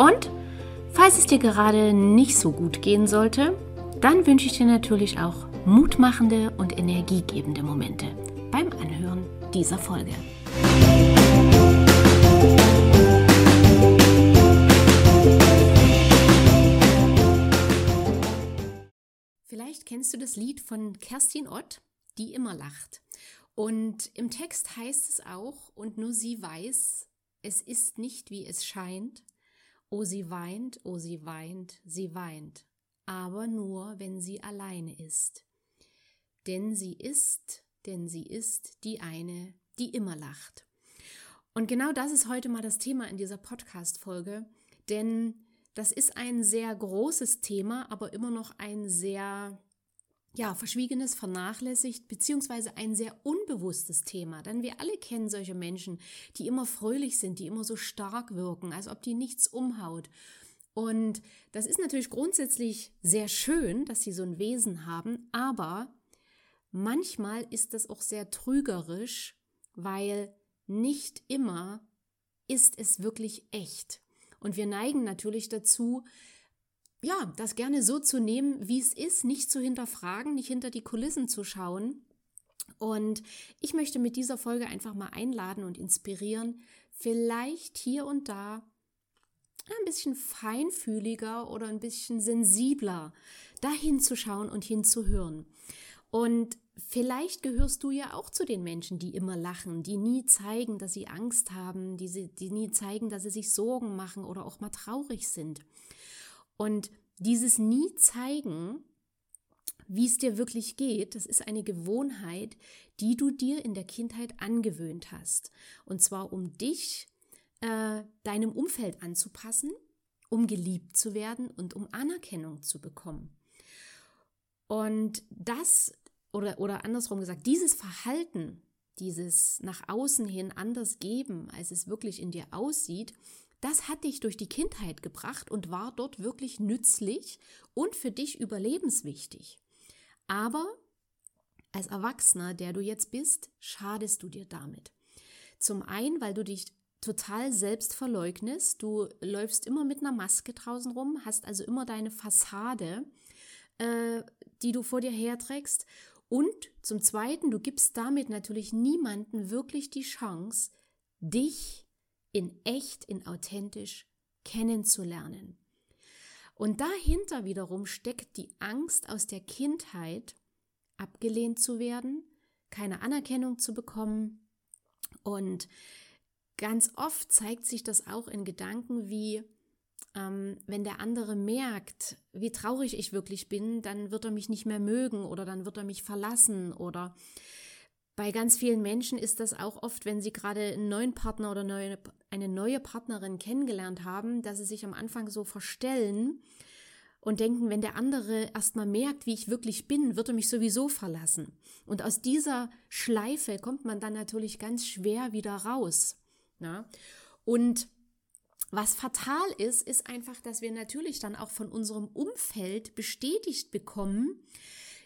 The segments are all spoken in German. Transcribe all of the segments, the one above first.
und falls es dir gerade nicht so gut gehen sollte, dann wünsche ich dir natürlich auch mutmachende und energiegebende Momente beim Anhören dieser Folge. Vielleicht kennst du das Lied von Kerstin Ott, die immer lacht. Und im Text heißt es auch, und nur sie weiß, es ist nicht, wie es scheint, Oh, sie weint, oh, sie weint, sie weint, aber nur, wenn sie alleine ist. Denn sie ist, denn sie ist die eine, die immer lacht. Und genau das ist heute mal das Thema in dieser Podcast-Folge, denn das ist ein sehr großes Thema, aber immer noch ein sehr ja, Verschwiegenes, vernachlässigt, beziehungsweise ein sehr unbewusstes Thema. Denn wir alle kennen solche Menschen, die immer fröhlich sind, die immer so stark wirken, als ob die nichts umhaut. Und das ist natürlich grundsätzlich sehr schön, dass sie so ein Wesen haben, aber manchmal ist das auch sehr trügerisch, weil nicht immer ist es wirklich echt. Und wir neigen natürlich dazu, ja, das gerne so zu nehmen, wie es ist, nicht zu hinterfragen, nicht hinter die Kulissen zu schauen. Und ich möchte mit dieser Folge einfach mal einladen und inspirieren, vielleicht hier und da ein bisschen feinfühliger oder ein bisschen sensibler dahin zu schauen und hinzuhören. Und vielleicht gehörst du ja auch zu den Menschen, die immer lachen, die nie zeigen, dass sie Angst haben, die, sie, die nie zeigen, dass sie sich Sorgen machen oder auch mal traurig sind. Und dieses nie zeigen, wie es dir wirklich geht, das ist eine Gewohnheit, die du dir in der Kindheit angewöhnt hast. Und zwar um dich äh, deinem Umfeld anzupassen, um geliebt zu werden und um Anerkennung zu bekommen. Und das, oder, oder andersrum gesagt, dieses Verhalten, dieses nach außen hin anders geben, als es wirklich in dir aussieht, das hat dich durch die Kindheit gebracht und war dort wirklich nützlich und für dich überlebenswichtig. Aber als Erwachsener, der du jetzt bist, schadest du dir damit. Zum einen, weil du dich total selbst verleugnest. Du läufst immer mit einer Maske draußen rum, hast also immer deine Fassade, äh, die du vor dir herträgst. Und zum Zweiten, du gibst damit natürlich niemanden wirklich die Chance, dich in echt, in authentisch kennenzulernen. Und dahinter wiederum steckt die Angst aus der Kindheit, abgelehnt zu werden, keine Anerkennung zu bekommen. Und ganz oft zeigt sich das auch in Gedanken wie, ähm, wenn der andere merkt, wie traurig ich wirklich bin, dann wird er mich nicht mehr mögen oder dann wird er mich verlassen oder bei ganz vielen Menschen ist das auch oft, wenn sie gerade einen neuen Partner oder neue, eine neue Partnerin kennengelernt haben, dass sie sich am Anfang so verstellen und denken, wenn der andere erstmal merkt, wie ich wirklich bin, wird er mich sowieso verlassen. Und aus dieser Schleife kommt man dann natürlich ganz schwer wieder raus. Ja? Und was fatal ist, ist einfach, dass wir natürlich dann auch von unserem Umfeld bestätigt bekommen,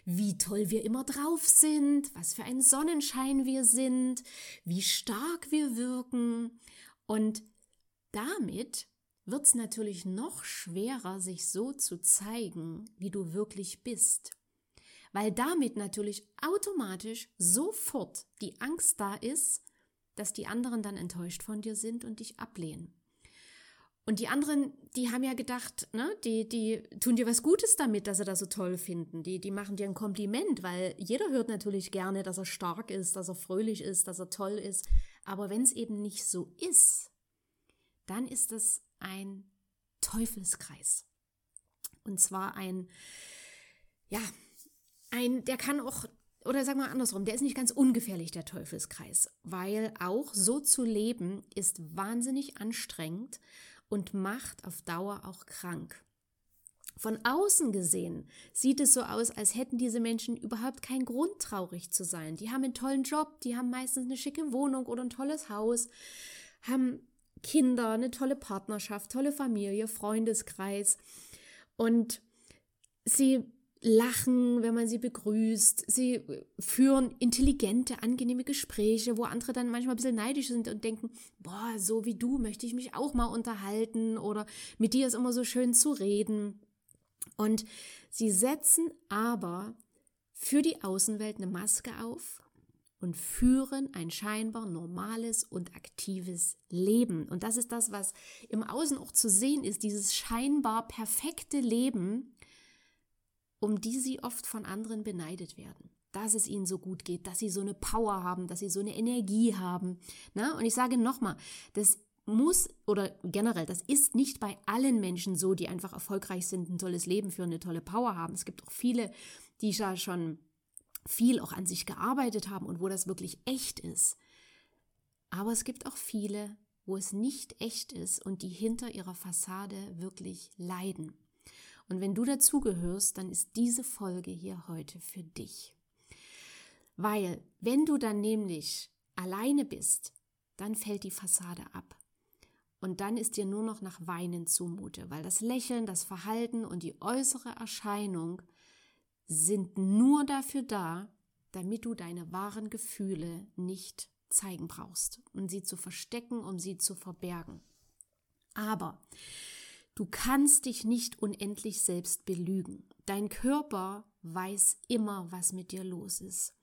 wie toll wir immer drauf sind, was für ein Sonnenschein wir sind, wie stark wir wirken. Und damit wird es natürlich noch schwerer, sich so zu zeigen, wie du wirklich bist. Weil damit natürlich automatisch sofort die Angst da ist, dass die anderen dann enttäuscht von dir sind und dich ablehnen. Und die anderen, die haben ja gedacht, ne, die, die tun dir was Gutes damit, dass sie das so toll finden. Die, die machen dir ein Kompliment, weil jeder hört natürlich gerne, dass er stark ist, dass er fröhlich ist, dass er toll ist. Aber wenn es eben nicht so ist, dann ist das ein Teufelskreis. Und zwar ein, ja, ein, der kann auch, oder sagen wir andersrum, der ist nicht ganz ungefährlich, der Teufelskreis, weil auch so zu leben ist wahnsinnig anstrengend und macht auf Dauer auch krank. Von außen gesehen sieht es so aus, als hätten diese Menschen überhaupt keinen Grund, traurig zu sein. Die haben einen tollen Job, die haben meistens eine schicke Wohnung oder ein tolles Haus, haben Kinder, eine tolle Partnerschaft, tolle Familie, Freundeskreis und sie lachen, wenn man sie begrüßt. Sie führen intelligente, angenehme Gespräche, wo andere dann manchmal ein bisschen neidisch sind und denken, boah, so wie du möchte ich mich auch mal unterhalten oder mit dir ist immer so schön zu reden. Und sie setzen aber für die Außenwelt eine Maske auf und führen ein scheinbar normales und aktives Leben. Und das ist das, was im Außen auch zu sehen ist, dieses scheinbar perfekte Leben, um die sie oft von anderen beneidet werden. Dass es ihnen so gut geht, dass sie so eine Power haben, dass sie so eine Energie haben. Na? Und ich sage nochmal, das muss oder generell, das ist nicht bei allen Menschen so, die einfach erfolgreich sind, ein tolles Leben führen, eine tolle Power haben. Es gibt auch viele, die da schon viel auch an sich gearbeitet haben und wo das wirklich echt ist. Aber es gibt auch viele, wo es nicht echt ist und die hinter ihrer Fassade wirklich leiden. Und wenn du dazugehörst, dann ist diese Folge hier heute für dich. Weil wenn du dann nämlich alleine bist, dann fällt die Fassade ab. Und dann ist dir nur noch nach Weinen zumute, weil das Lächeln, das Verhalten und die äußere Erscheinung sind nur dafür da, damit du deine wahren Gefühle nicht zeigen brauchst und sie zu verstecken, um sie zu verbergen. Aber du kannst dich nicht unendlich selbst belügen. Dein Körper weiß immer, was mit dir los ist.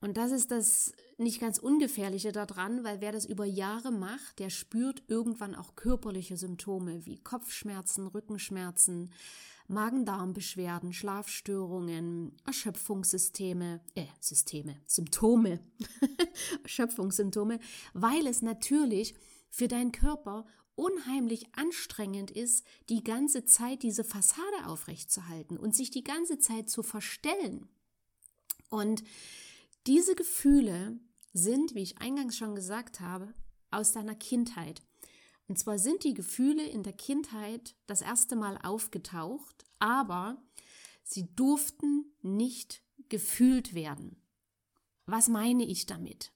Und das ist das nicht ganz ungefährliche daran, weil wer das über Jahre macht, der spürt irgendwann auch körperliche Symptome wie Kopfschmerzen, Rückenschmerzen, Magen-Darm-Beschwerden, Schlafstörungen, Erschöpfungssysteme, äh, Systeme, Symptome, Erschöpfungssymptome, weil es natürlich für deinen Körper unheimlich anstrengend ist, die ganze Zeit diese Fassade aufrechtzuerhalten und sich die ganze Zeit zu verstellen. Und diese Gefühle sind, wie ich eingangs schon gesagt habe, aus deiner Kindheit. Und zwar sind die Gefühle in der Kindheit das erste Mal aufgetaucht, aber sie durften nicht gefühlt werden. Was meine ich damit?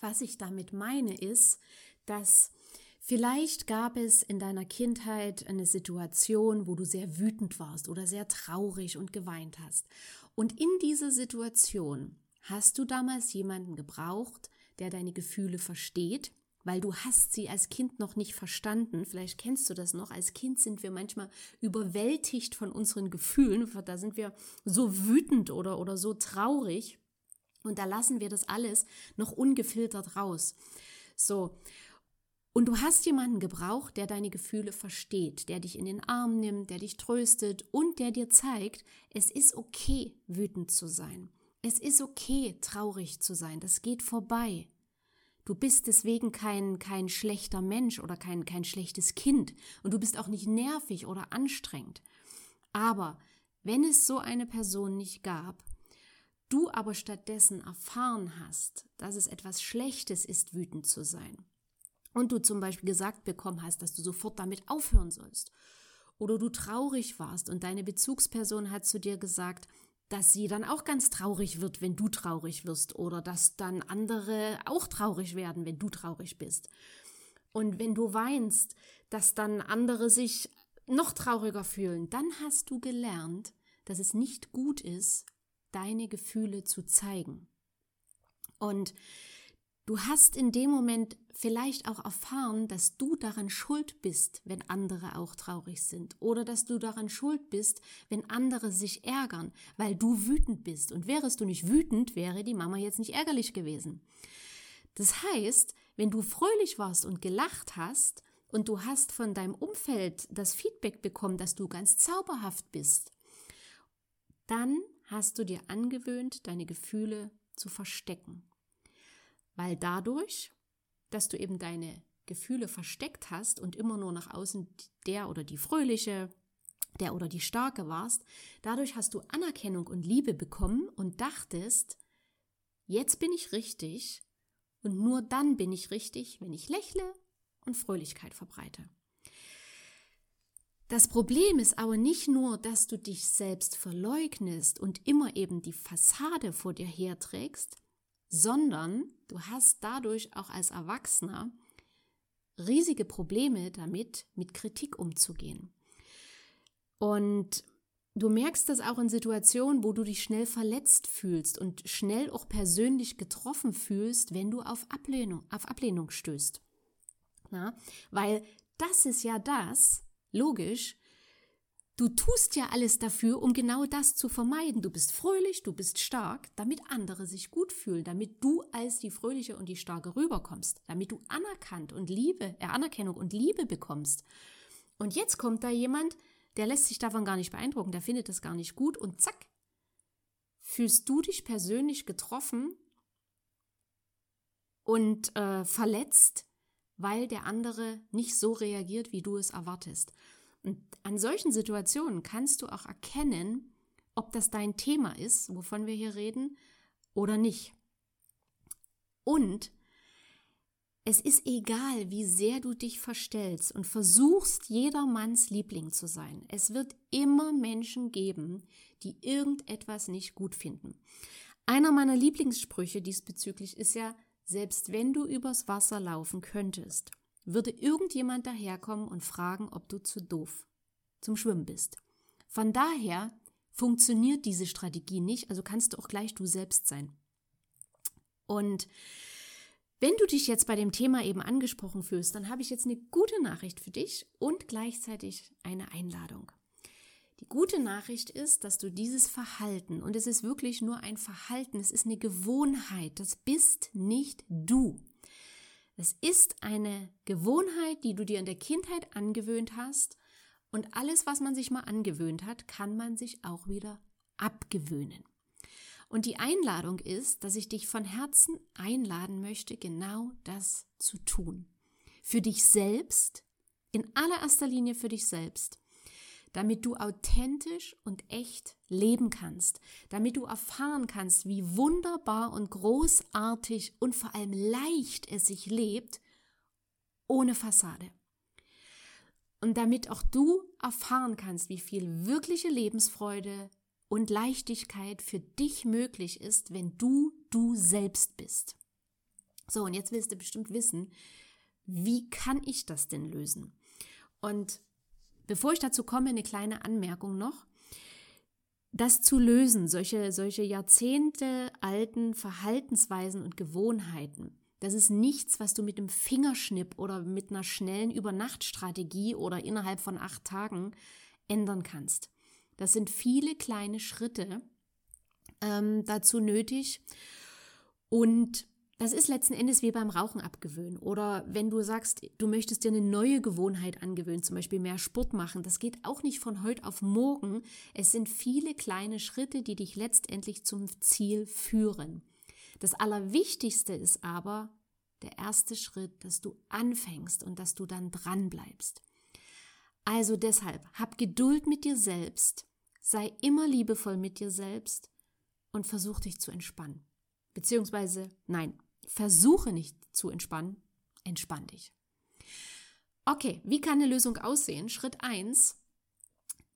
Was ich damit meine ist, dass vielleicht gab es in deiner Kindheit eine Situation, wo du sehr wütend warst oder sehr traurig und geweint hast. Und in dieser Situation hast du damals jemanden gebraucht, der deine Gefühle versteht, weil du hast sie als Kind noch nicht verstanden. Vielleicht kennst du das noch. Als Kind sind wir manchmal überwältigt von unseren Gefühlen. Da sind wir so wütend oder, oder so traurig. Und da lassen wir das alles noch ungefiltert raus. So. Und du hast jemanden gebraucht, der deine Gefühle versteht, der dich in den Arm nimmt, der dich tröstet und der dir zeigt, es ist okay, wütend zu sein. Es ist okay, traurig zu sein. Das geht vorbei. Du bist deswegen kein, kein schlechter Mensch oder kein, kein schlechtes Kind. Und du bist auch nicht nervig oder anstrengend. Aber wenn es so eine Person nicht gab, du aber stattdessen erfahren hast, dass es etwas Schlechtes ist, wütend zu sein, und du zum Beispiel gesagt bekommen hast, dass du sofort damit aufhören sollst, oder du traurig warst und deine Bezugsperson hat zu dir gesagt, dass sie dann auch ganz traurig wird, wenn du traurig wirst, oder dass dann andere auch traurig werden, wenn du traurig bist. Und wenn du weinst, dass dann andere sich noch trauriger fühlen, dann hast du gelernt, dass es nicht gut ist, deine Gefühle zu zeigen. Und Du hast in dem Moment vielleicht auch erfahren, dass du daran schuld bist, wenn andere auch traurig sind. Oder dass du daran schuld bist, wenn andere sich ärgern, weil du wütend bist. Und wärest du nicht wütend, wäre die Mama jetzt nicht ärgerlich gewesen. Das heißt, wenn du fröhlich warst und gelacht hast und du hast von deinem Umfeld das Feedback bekommen, dass du ganz zauberhaft bist, dann hast du dir angewöhnt, deine Gefühle zu verstecken. Weil dadurch, dass du eben deine Gefühle versteckt hast und immer nur nach außen der oder die fröhliche, der oder die starke warst, dadurch hast du Anerkennung und Liebe bekommen und dachtest, jetzt bin ich richtig und nur dann bin ich richtig, wenn ich lächle und Fröhlichkeit verbreite. Das Problem ist aber nicht nur, dass du dich selbst verleugnest und immer eben die Fassade vor dir herträgst, sondern du hast dadurch auch als Erwachsener riesige Probleme damit, mit Kritik umzugehen. Und du merkst das auch in Situationen, wo du dich schnell verletzt fühlst und schnell auch persönlich getroffen fühlst, wenn du auf Ablehnung, auf Ablehnung stößt. Na? Weil das ist ja das, logisch, Du tust ja alles dafür, um genau das zu vermeiden. Du bist fröhlich, du bist stark, damit andere sich gut fühlen, damit du als die fröhliche und die starke rüberkommst, damit du anerkannt und Liebe, äh, Anerkennung und Liebe bekommst. Und jetzt kommt da jemand, der lässt sich davon gar nicht beeindrucken, der findet das gar nicht gut und zack, fühlst du dich persönlich getroffen und äh, verletzt, weil der andere nicht so reagiert, wie du es erwartest. Und an solchen Situationen kannst du auch erkennen, ob das dein Thema ist, wovon wir hier reden, oder nicht. Und es ist egal, wie sehr du dich verstellst und versuchst, jedermanns Liebling zu sein. Es wird immer Menschen geben, die irgendetwas nicht gut finden. Einer meiner Lieblingssprüche diesbezüglich ist ja, selbst wenn du übers Wasser laufen könntest, würde irgendjemand daherkommen und fragen, ob du zu doof zum Schwimmen bist. Von daher funktioniert diese Strategie nicht, also kannst du auch gleich du selbst sein. Und wenn du dich jetzt bei dem Thema eben angesprochen fühlst, dann habe ich jetzt eine gute Nachricht für dich und gleichzeitig eine Einladung. Die gute Nachricht ist, dass du dieses Verhalten, und es ist wirklich nur ein Verhalten, es ist eine Gewohnheit, das bist nicht du. Es ist eine Gewohnheit, die du dir in der Kindheit angewöhnt hast und alles, was man sich mal angewöhnt hat, kann man sich auch wieder abgewöhnen. Und die Einladung ist, dass ich dich von Herzen einladen möchte, genau das zu tun. Für dich selbst, in allererster Linie für dich selbst, damit du authentisch und echt leben kannst, damit du erfahren kannst, wie wunderbar und großartig und vor allem leicht es sich lebt, ohne Fassade. Und damit auch du erfahren kannst, wie viel wirkliche Lebensfreude und Leichtigkeit für dich möglich ist, wenn du du selbst bist. So, und jetzt willst du bestimmt wissen, wie kann ich das denn lösen? Und Bevor ich dazu komme, eine kleine Anmerkung noch. Das zu lösen, solche, solche Jahrzehnte alten Verhaltensweisen und Gewohnheiten, das ist nichts, was du mit dem Fingerschnipp oder mit einer schnellen Übernachtstrategie oder innerhalb von acht Tagen ändern kannst. Das sind viele kleine Schritte ähm, dazu nötig. Und das ist letzten Endes wie beim Rauchen abgewöhnen. Oder wenn du sagst, du möchtest dir eine neue Gewohnheit angewöhnen, zum Beispiel mehr Sport machen, das geht auch nicht von heute auf morgen. Es sind viele kleine Schritte, die dich letztendlich zum Ziel führen. Das Allerwichtigste ist aber der erste Schritt, dass du anfängst und dass du dann dran bleibst. Also deshalb, hab Geduld mit dir selbst, sei immer liebevoll mit dir selbst und versuch dich zu entspannen. Beziehungsweise, nein, versuche nicht zu entspannen, entspann dich. Okay, wie kann eine Lösung aussehen? Schritt 1,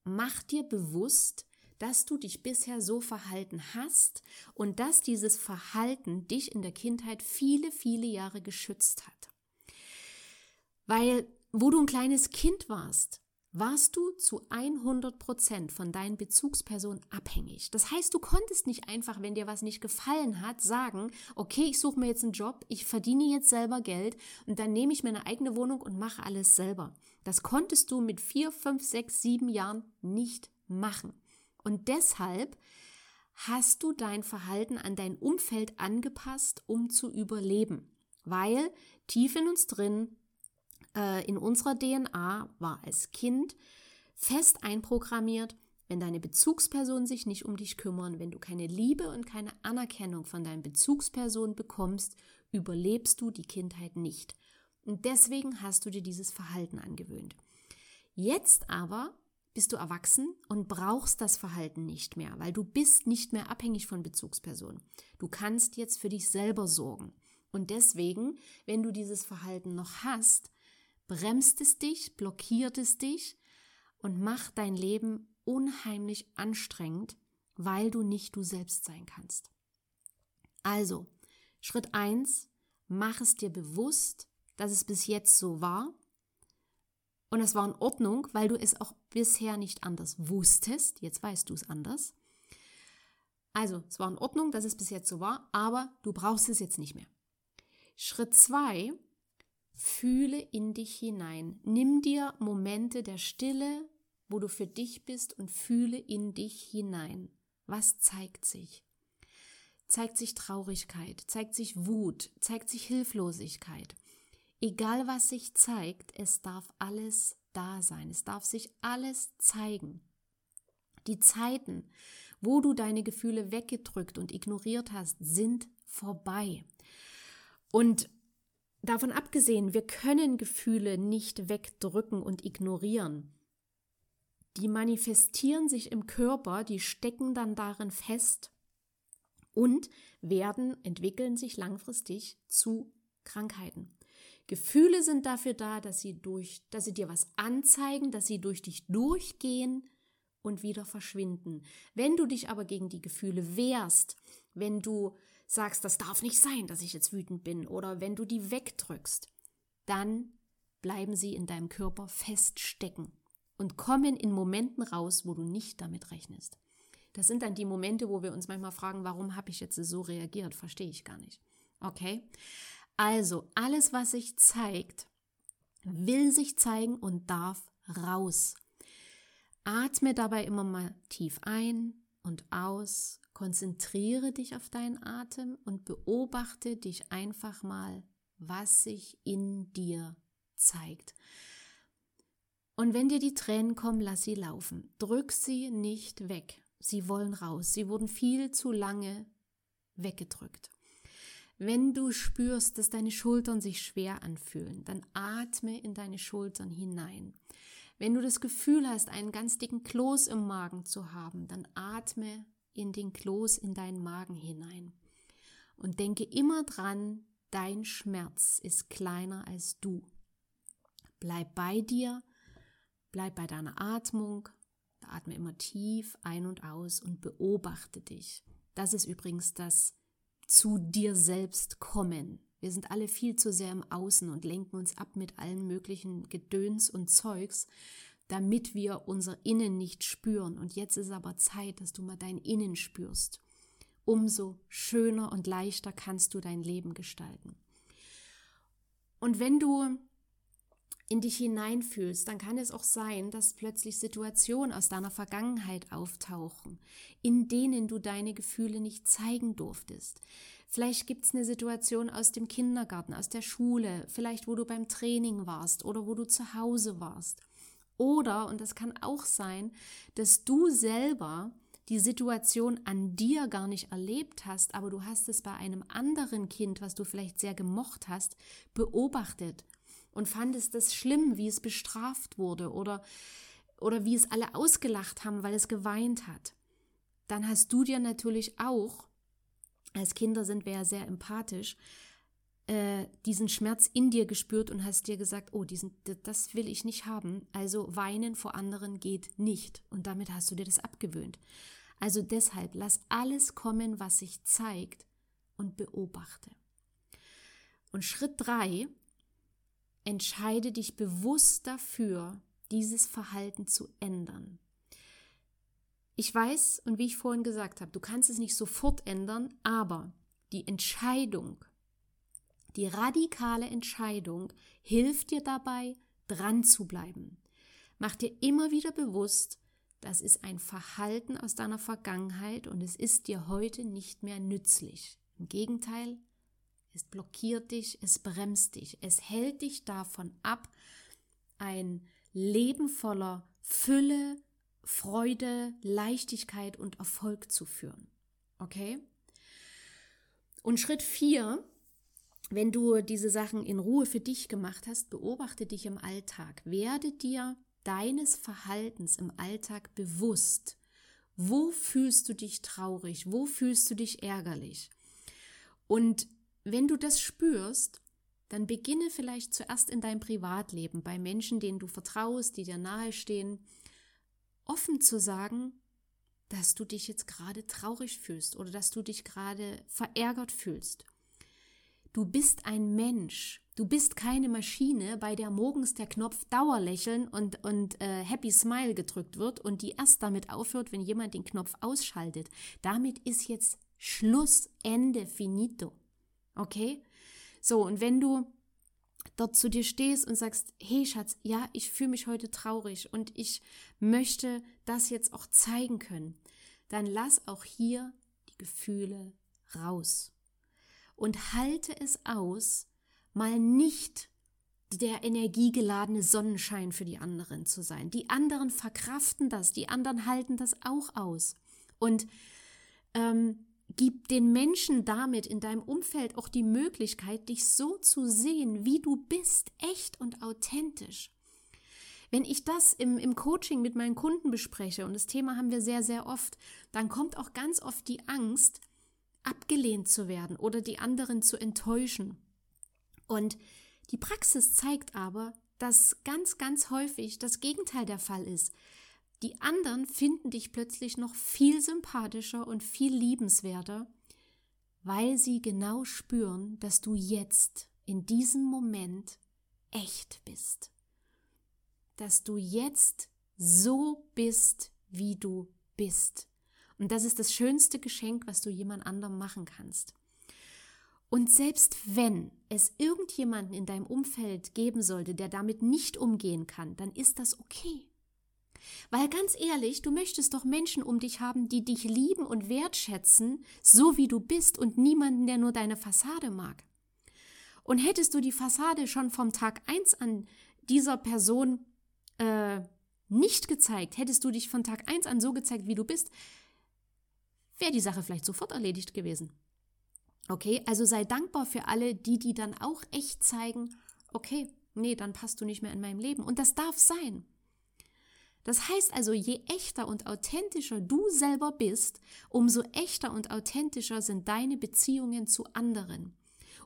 mach dir bewusst, dass du dich bisher so verhalten hast und dass dieses Verhalten dich in der Kindheit viele, viele Jahre geschützt hat. Weil, wo du ein kleines Kind warst, warst du zu 100 Prozent von deinen Bezugspersonen abhängig. Das heißt, du konntest nicht einfach, wenn dir was nicht gefallen hat, sagen, okay, ich suche mir jetzt einen Job, ich verdiene jetzt selber Geld und dann nehme ich mir eine eigene Wohnung und mache alles selber. Das konntest du mit vier, fünf, sechs, sieben Jahren nicht machen. Und deshalb hast du dein Verhalten an dein Umfeld angepasst, um zu überleben. Weil tief in uns drin äh, in unserer DNA war als Kind fest einprogrammiert, wenn deine Bezugspersonen sich nicht um dich kümmern, wenn du keine Liebe und keine Anerkennung von deinen Bezugspersonen bekommst, überlebst du die Kindheit nicht. Und deswegen hast du dir dieses Verhalten angewöhnt. Jetzt aber bist du erwachsen und brauchst das Verhalten nicht mehr, weil du bist nicht mehr abhängig von Bezugspersonen. Du kannst jetzt für dich selber sorgen. Und deswegen, wenn du dieses Verhalten noch hast, bremst es dich, blockiert es dich und macht dein Leben unheimlich anstrengend, weil du nicht du selbst sein kannst. Also, Schritt eins: mach es dir bewusst, dass es bis jetzt so war. Und es war in Ordnung, weil du es auch bisher nicht anders wusstest. Jetzt weißt du es anders. Also, es war in Ordnung, dass es bis jetzt so war, aber du brauchst es jetzt nicht mehr. Schritt zwei: Fühle in dich hinein. Nimm dir Momente der Stille, wo du für dich bist und fühle in dich hinein. Was zeigt sich? Zeigt sich Traurigkeit, zeigt sich Wut, zeigt sich Hilflosigkeit. Egal was sich zeigt, es darf alles da sein, es darf sich alles zeigen. Die Zeiten, wo du deine Gefühle weggedrückt und ignoriert hast, sind vorbei. Und davon abgesehen, wir können Gefühle nicht wegdrücken und ignorieren. Die manifestieren sich im Körper, die stecken dann darin fest und werden, entwickeln sich langfristig zu Krankheiten. Gefühle sind dafür da, dass sie durch, dass sie dir was anzeigen, dass sie durch dich durchgehen und wieder verschwinden. Wenn du dich aber gegen die Gefühle wehrst, wenn du sagst, das darf nicht sein, dass ich jetzt wütend bin, oder wenn du die wegdrückst, dann bleiben sie in deinem Körper feststecken und kommen in Momenten raus, wo du nicht damit rechnest. Das sind dann die Momente, wo wir uns manchmal fragen, warum habe ich jetzt so reagiert? Verstehe ich gar nicht. Okay? Also, alles, was sich zeigt, will sich zeigen und darf raus. Atme dabei immer mal tief ein und aus. Konzentriere dich auf deinen Atem und beobachte dich einfach mal, was sich in dir zeigt. Und wenn dir die Tränen kommen, lass sie laufen. Drück sie nicht weg. Sie wollen raus. Sie wurden viel zu lange weggedrückt. Wenn du spürst, dass deine Schultern sich schwer anfühlen, dann atme in deine Schultern hinein. Wenn du das Gefühl hast, einen ganz dicken Kloß im Magen zu haben, dann atme in den Kloß in deinen Magen hinein. Und denke immer dran, dein Schmerz ist kleiner als du. Bleib bei dir Bleib bei deiner Atmung, atme immer tief ein und aus und beobachte dich. Das ist übrigens das zu dir selbst kommen. Wir sind alle viel zu sehr im Außen und lenken uns ab mit allen möglichen Gedöns und Zeugs, damit wir unser Innen nicht spüren. Und jetzt ist aber Zeit, dass du mal dein Innen spürst. Umso schöner und leichter kannst du dein Leben gestalten. Und wenn du in dich hineinfühlst, dann kann es auch sein, dass plötzlich Situationen aus deiner Vergangenheit auftauchen, in denen du deine Gefühle nicht zeigen durftest. Vielleicht gibt es eine Situation aus dem Kindergarten, aus der Schule, vielleicht wo du beim Training warst oder wo du zu Hause warst. Oder, und das kann auch sein, dass du selber die Situation an dir gar nicht erlebt hast, aber du hast es bei einem anderen Kind, was du vielleicht sehr gemocht hast, beobachtet und fandest es schlimm, wie es bestraft wurde oder, oder wie es alle ausgelacht haben, weil es geweint hat, dann hast du dir natürlich auch, als Kinder sind wir ja sehr empathisch, äh, diesen Schmerz in dir gespürt und hast dir gesagt, oh, diesen, das will ich nicht haben. Also weinen vor anderen geht nicht. Und damit hast du dir das abgewöhnt. Also deshalb lass alles kommen, was sich zeigt und beobachte. Und Schritt drei entscheide dich bewusst dafür, dieses Verhalten zu ändern. Ich weiß, und wie ich vorhin gesagt habe, du kannst es nicht sofort ändern, aber die Entscheidung, die radikale Entscheidung hilft dir dabei, dran zu bleiben. Mach dir immer wieder bewusst, das ist ein Verhalten aus deiner Vergangenheit und es ist dir heute nicht mehr nützlich. Im Gegenteil, es blockiert dich, es bremst dich, es hält dich davon ab, ein Leben voller Fülle, Freude, Leichtigkeit und Erfolg zu führen. Okay? Und Schritt 4, wenn du diese Sachen in Ruhe für dich gemacht hast, beobachte dich im Alltag. Werde dir deines Verhaltens im Alltag bewusst. Wo fühlst du dich traurig? Wo fühlst du dich ärgerlich? Und wenn du das spürst, dann beginne vielleicht zuerst in deinem Privatleben bei Menschen, denen du vertraust, die dir nahestehen, offen zu sagen, dass du dich jetzt gerade traurig fühlst oder dass du dich gerade verärgert fühlst. Du bist ein Mensch. Du bist keine Maschine, bei der morgens der Knopf Dauerlächeln und, und äh, Happy Smile gedrückt wird und die erst damit aufhört, wenn jemand den Knopf ausschaltet. Damit ist jetzt Schluss, Ende, finito. Okay? So, und wenn du dort zu dir stehst und sagst, hey Schatz, ja, ich fühle mich heute traurig und ich möchte das jetzt auch zeigen können, dann lass auch hier die Gefühle raus und halte es aus, mal nicht der energiegeladene Sonnenschein für die anderen zu sein. Die anderen verkraften das, die anderen halten das auch aus. Und ähm, Gib den Menschen damit in deinem Umfeld auch die Möglichkeit, dich so zu sehen, wie du bist, echt und authentisch. Wenn ich das im, im Coaching mit meinen Kunden bespreche, und das Thema haben wir sehr, sehr oft, dann kommt auch ganz oft die Angst, abgelehnt zu werden oder die anderen zu enttäuschen. Und die Praxis zeigt aber, dass ganz, ganz häufig das Gegenteil der Fall ist. Die anderen finden dich plötzlich noch viel sympathischer und viel liebenswerter, weil sie genau spüren, dass du jetzt in diesem Moment echt bist. Dass du jetzt so bist, wie du bist. Und das ist das schönste Geschenk, was du jemand anderem machen kannst. Und selbst wenn es irgendjemanden in deinem Umfeld geben sollte, der damit nicht umgehen kann, dann ist das okay. Weil ganz ehrlich, du möchtest doch Menschen um dich haben, die dich lieben und wertschätzen, so wie du bist und niemanden, der nur deine Fassade mag. Und hättest du die Fassade schon vom Tag eins an dieser Person äh, nicht gezeigt, hättest du dich von Tag eins an so gezeigt, wie du bist, wäre die Sache vielleicht sofort erledigt gewesen. Okay, also sei dankbar für alle, die, die dann auch echt zeigen, okay, nee, dann passt du nicht mehr in meinem Leben. Und das darf sein. Das heißt also, je echter und authentischer du selber bist, umso echter und authentischer sind deine Beziehungen zu anderen.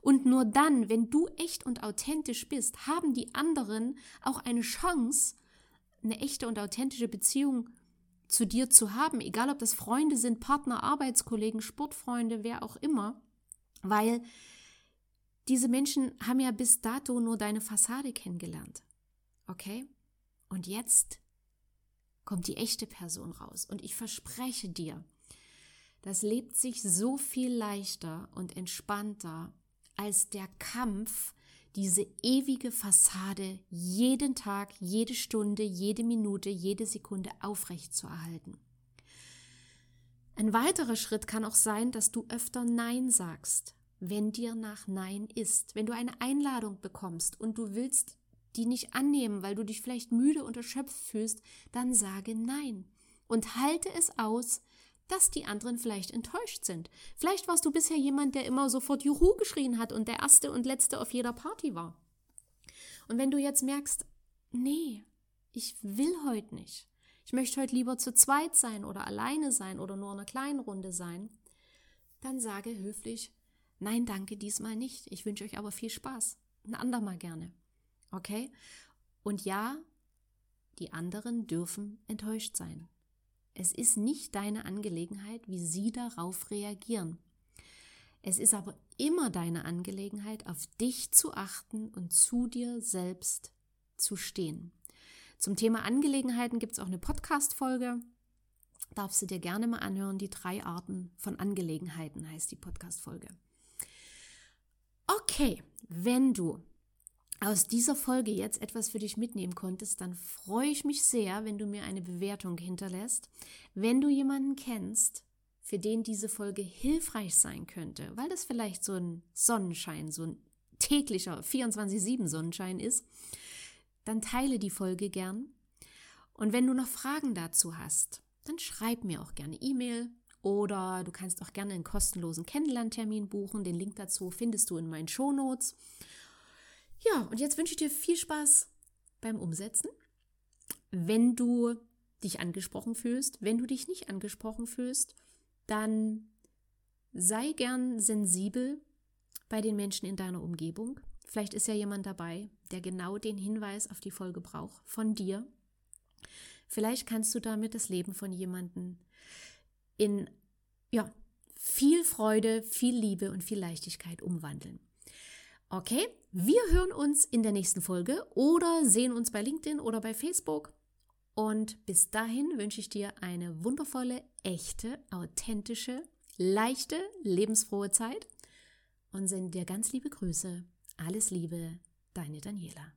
Und nur dann, wenn du echt und authentisch bist, haben die anderen auch eine Chance, eine echte und authentische Beziehung zu dir zu haben, egal ob das Freunde sind, Partner, Arbeitskollegen, Sportfreunde, wer auch immer, weil diese Menschen haben ja bis dato nur deine Fassade kennengelernt. Okay? Und jetzt kommt die echte Person raus. Und ich verspreche dir, das lebt sich so viel leichter und entspannter als der Kampf, diese ewige Fassade jeden Tag, jede Stunde, jede Minute, jede Sekunde aufrecht zu erhalten. Ein weiterer Schritt kann auch sein, dass du öfter Nein sagst, wenn dir nach Nein ist. Wenn du eine Einladung bekommst und du willst die nicht annehmen, weil du dich vielleicht müde und erschöpft fühlst, dann sage Nein und halte es aus, dass die anderen vielleicht enttäuscht sind. Vielleicht warst du bisher jemand, der immer sofort Juhu geschrien hat und der erste und letzte auf jeder Party war. Und wenn du jetzt merkst, nee, ich will heute nicht. Ich möchte heute lieber zu zweit sein oder alleine sein oder nur in einer kleinen Runde sein, dann sage höflich, nein, danke, diesmal nicht. Ich wünsche euch aber viel Spaß. Ein andermal gerne. Okay? Und ja, die anderen dürfen enttäuscht sein. Es ist nicht deine Angelegenheit, wie sie darauf reagieren. Es ist aber immer deine Angelegenheit, auf dich zu achten und zu dir selbst zu stehen. Zum Thema Angelegenheiten gibt es auch eine Podcast-Folge. Darfst du dir gerne mal anhören. Die drei Arten von Angelegenheiten heißt die Podcast-Folge. Okay, wenn du aus dieser Folge jetzt etwas für dich mitnehmen konntest, dann freue ich mich sehr, wenn du mir eine Bewertung hinterlässt. Wenn du jemanden kennst, für den diese Folge hilfreich sein könnte, weil das vielleicht so ein Sonnenschein, so ein täglicher 24-7 Sonnenschein ist, dann teile die Folge gern. Und wenn du noch Fragen dazu hast, dann schreib mir auch gerne E-Mail oder du kannst auch gerne einen kostenlosen Kennenlerntermin buchen. Den Link dazu findest du in meinen Shownotes. Notes. Ja, und jetzt wünsche ich dir viel Spaß beim Umsetzen. Wenn du dich angesprochen fühlst, wenn du dich nicht angesprochen fühlst, dann sei gern sensibel bei den Menschen in deiner Umgebung. Vielleicht ist ja jemand dabei, der genau den Hinweis auf die Folge braucht von dir. Vielleicht kannst du damit das Leben von jemandem in ja, viel Freude, viel Liebe und viel Leichtigkeit umwandeln. Okay, wir hören uns in der nächsten Folge oder sehen uns bei LinkedIn oder bei Facebook. Und bis dahin wünsche ich dir eine wundervolle, echte, authentische, leichte, lebensfrohe Zeit und sende dir ganz liebe Grüße. Alles Liebe, deine Daniela.